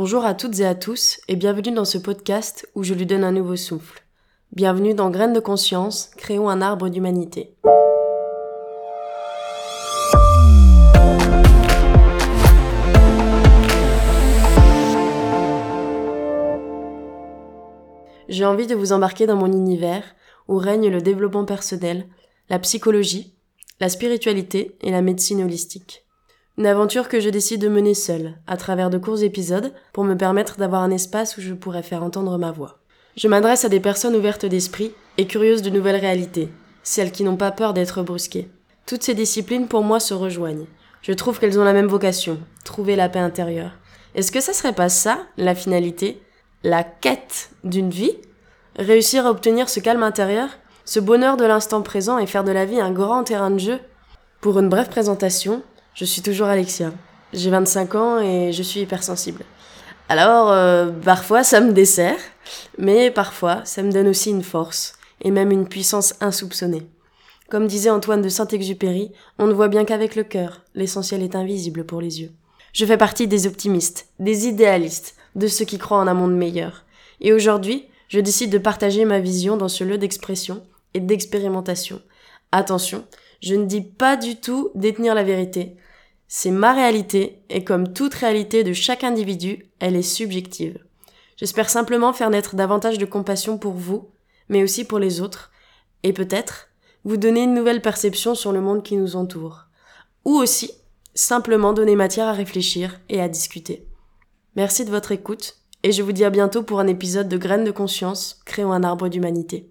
Bonjour à toutes et à tous et bienvenue dans ce podcast où je lui donne un nouveau souffle. Bienvenue dans Graines de conscience, créons un arbre d'humanité. J'ai envie de vous embarquer dans mon univers où règne le développement personnel, la psychologie, la spiritualité et la médecine holistique. Une aventure que je décide de mener seule, à travers de courts épisodes, pour me permettre d'avoir un espace où je pourrais faire entendre ma voix. Je m'adresse à des personnes ouvertes d'esprit et curieuses de nouvelles réalités, celles qui n'ont pas peur d'être brusquées. Toutes ces disciplines pour moi se rejoignent. Je trouve qu'elles ont la même vocation, trouver la paix intérieure. Est-ce que ça serait pas ça, la finalité? La quête d'une vie? Réussir à obtenir ce calme intérieur, ce bonheur de l'instant présent et faire de la vie un grand terrain de jeu? Pour une brève présentation, je suis toujours Alexia. J'ai 25 ans et je suis hypersensible. Alors, euh, parfois ça me dessert, mais parfois ça me donne aussi une force, et même une puissance insoupçonnée. Comme disait Antoine de Saint-Exupéry, on ne voit bien qu'avec le cœur, l'essentiel est invisible pour les yeux. Je fais partie des optimistes, des idéalistes, de ceux qui croient en un monde meilleur. Et aujourd'hui, je décide de partager ma vision dans ce lieu d'expression et d'expérimentation. Attention, je ne dis pas du tout détenir la vérité, c'est ma réalité, et comme toute réalité de chaque individu, elle est subjective. J'espère simplement faire naître davantage de compassion pour vous, mais aussi pour les autres, et peut-être vous donner une nouvelle perception sur le monde qui nous entoure. Ou aussi, simplement donner matière à réfléchir et à discuter. Merci de votre écoute, et je vous dis à bientôt pour un épisode de Graines de conscience, créons un arbre d'humanité.